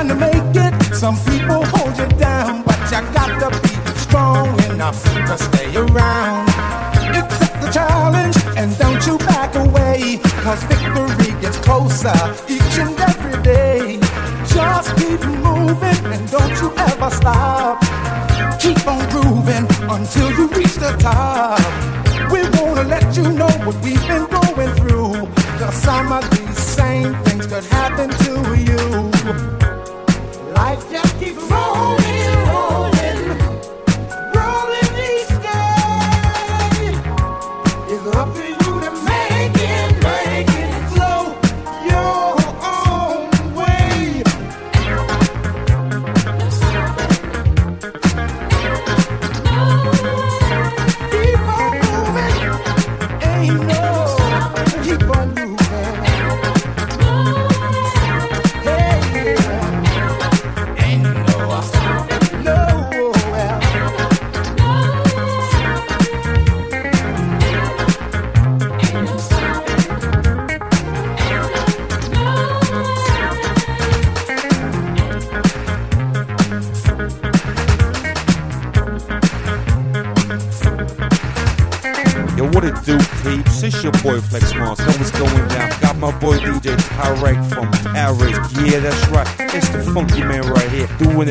trying to make it. Some people hold you down, but you gotta be strong enough to stay around. Accept the challenge and don't you back away, cause victory gets closer each and every day. Just keep moving and don't you ever stop. Keep on grooving until you reach the top. We wanna let you know what we've been going through. Cause some of these same things could happen to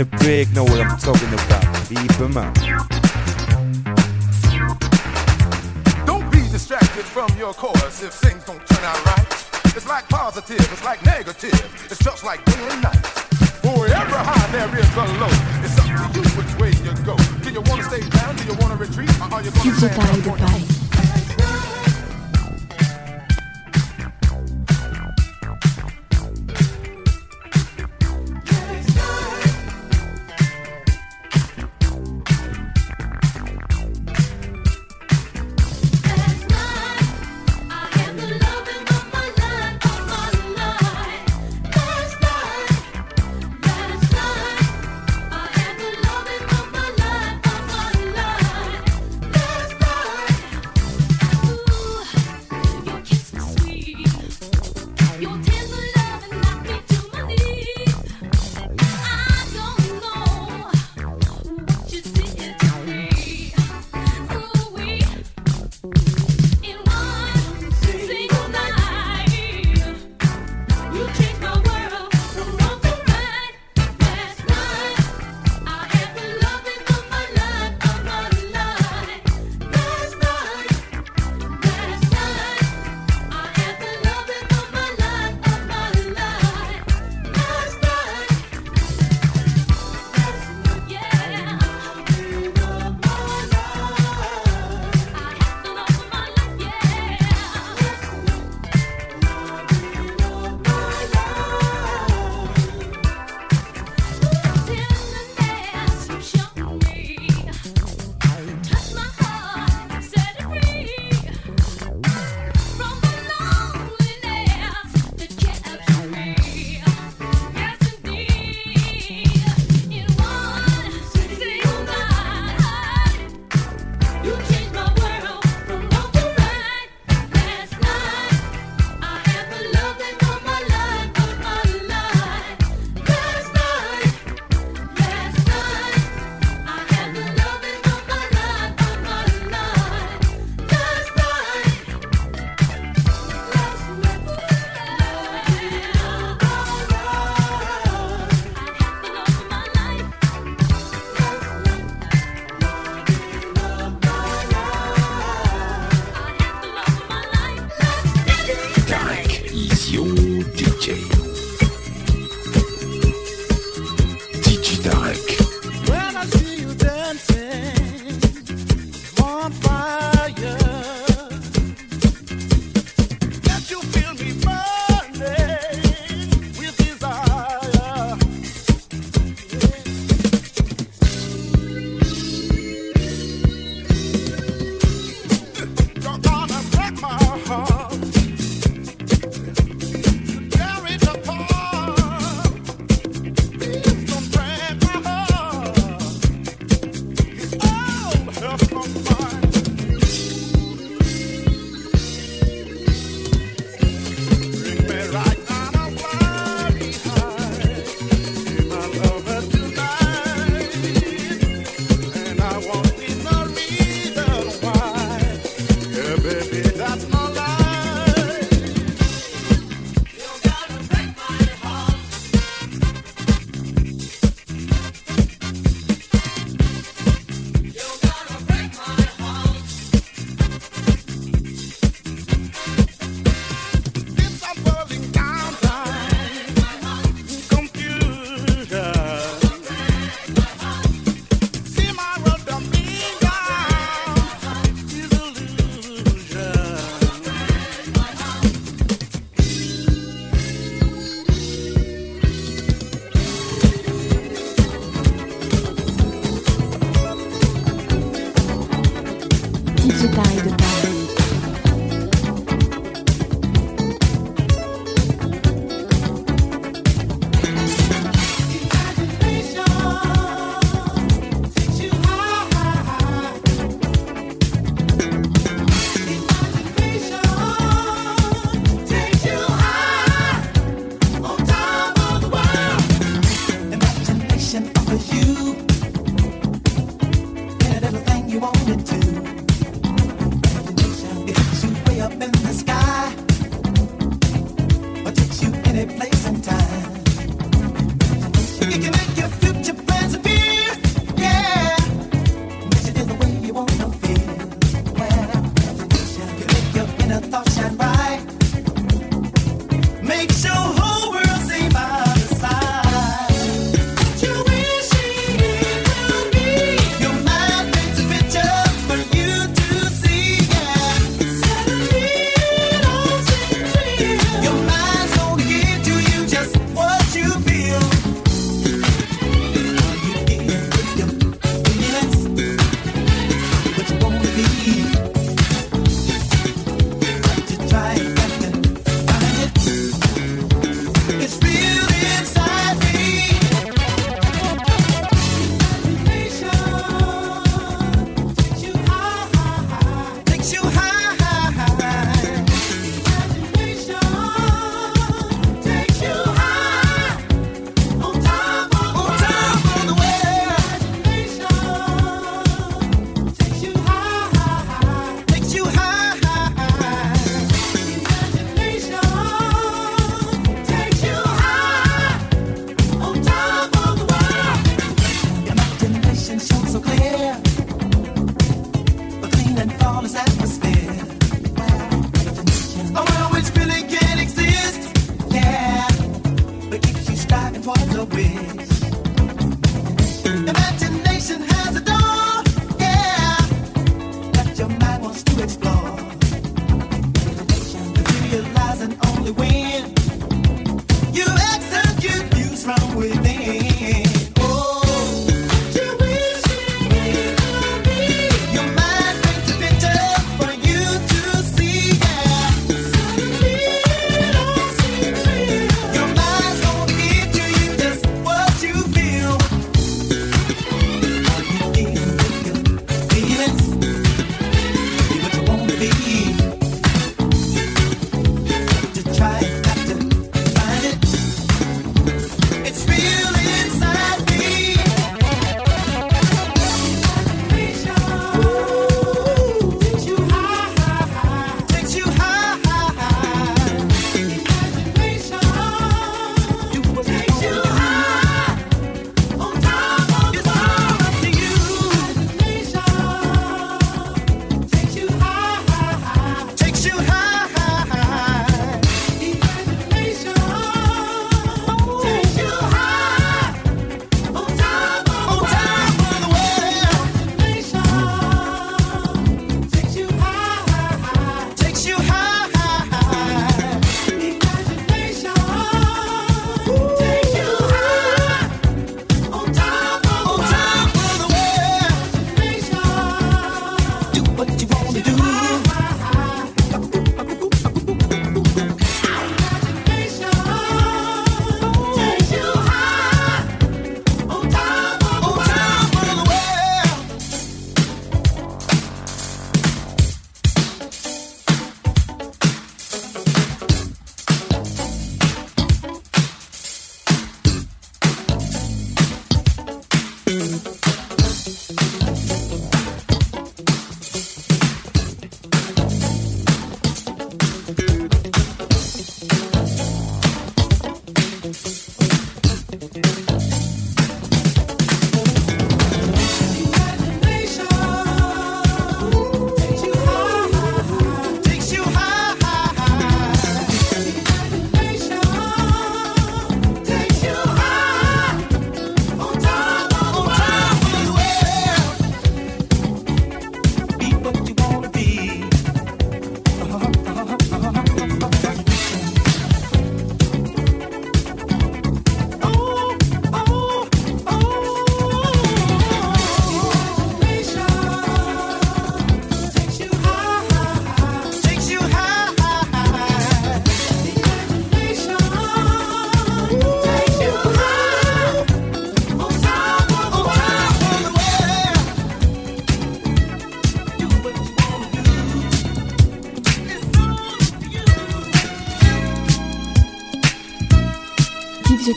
gonna know what I'm talking about. Beef 'em out.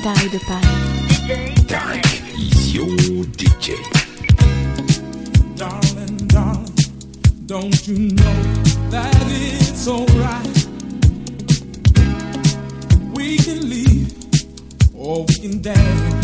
Tarek de Paris. Tarek is your DJ. Darling, darling, don't you know that it's alright? We can leave or we can dance.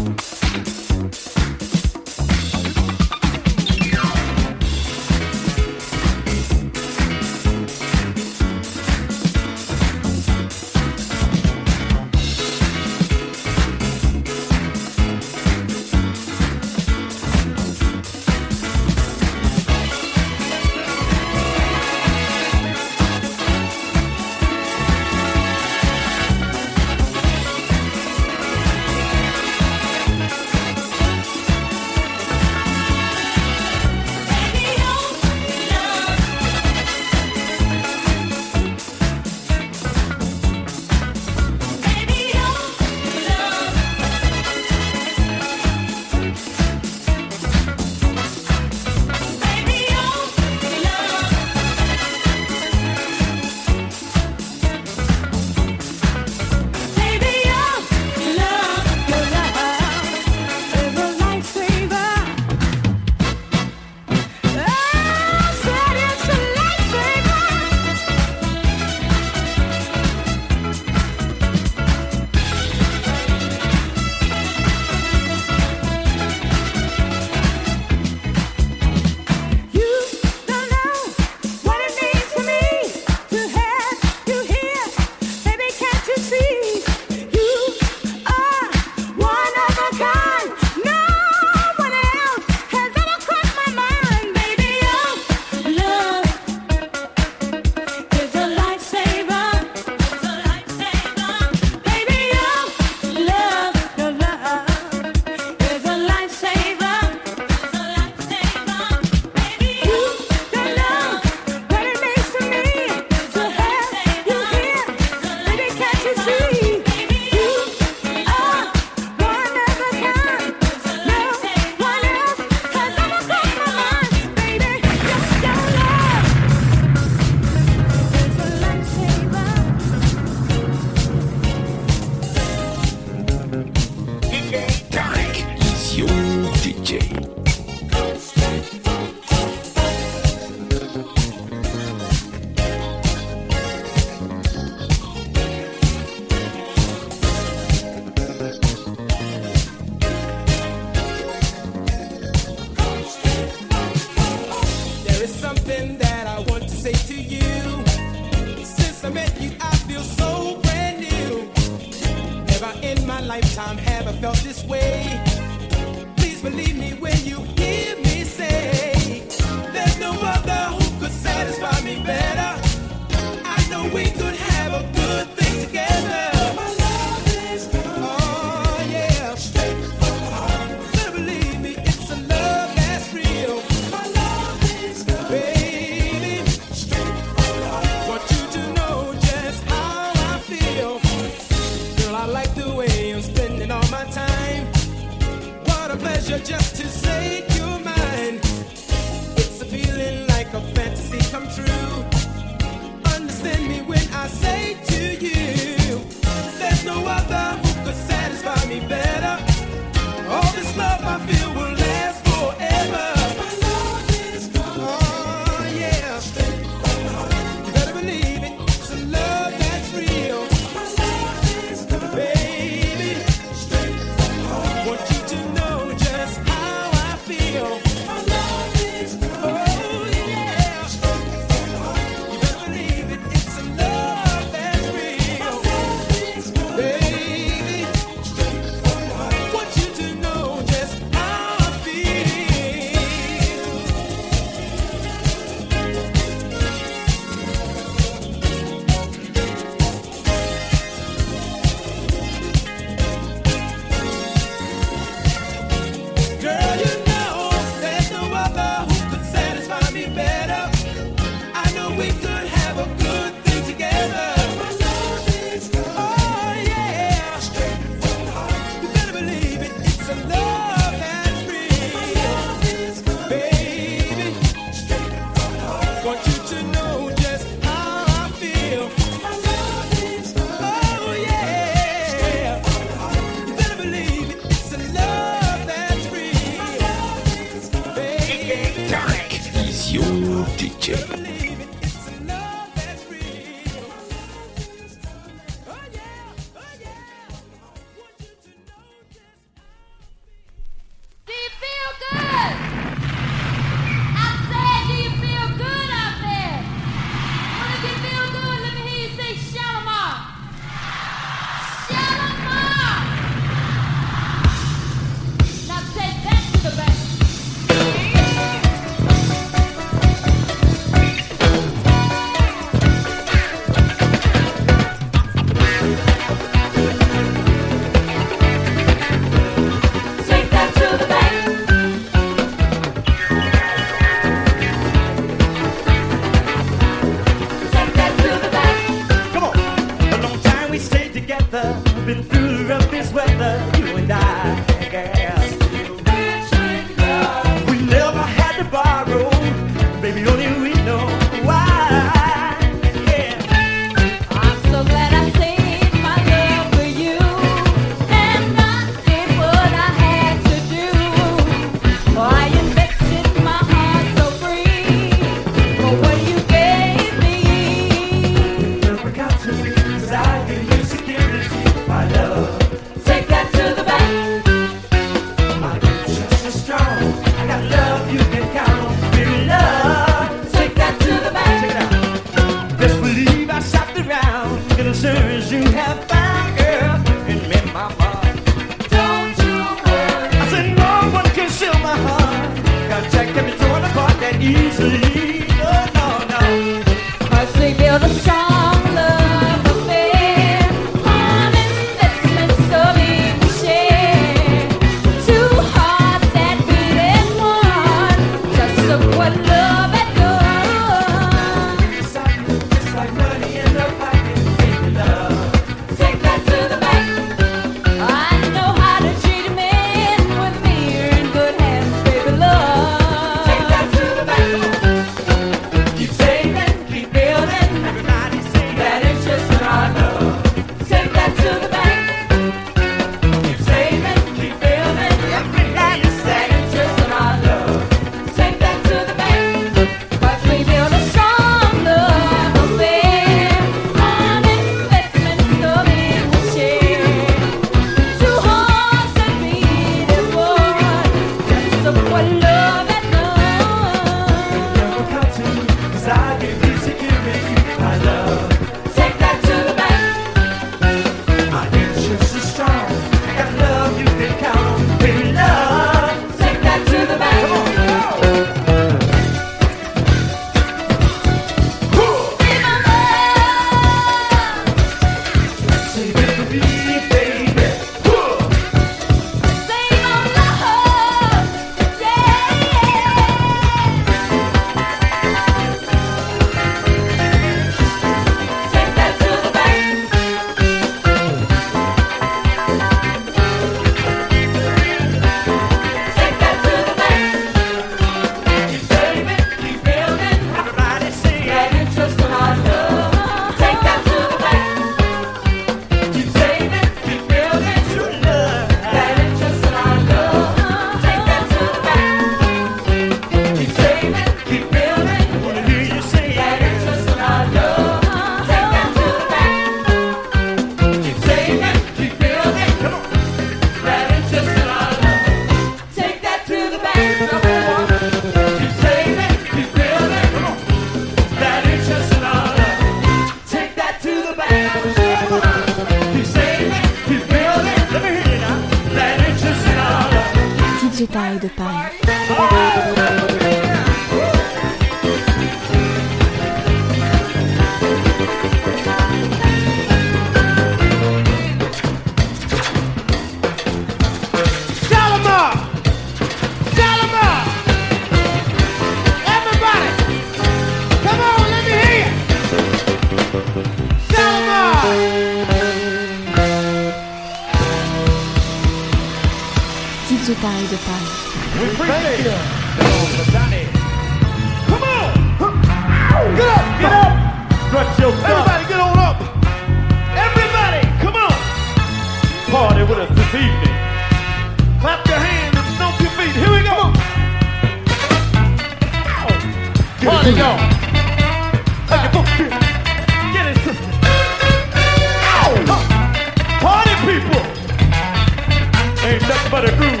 Like fishing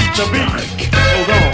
in the ocean.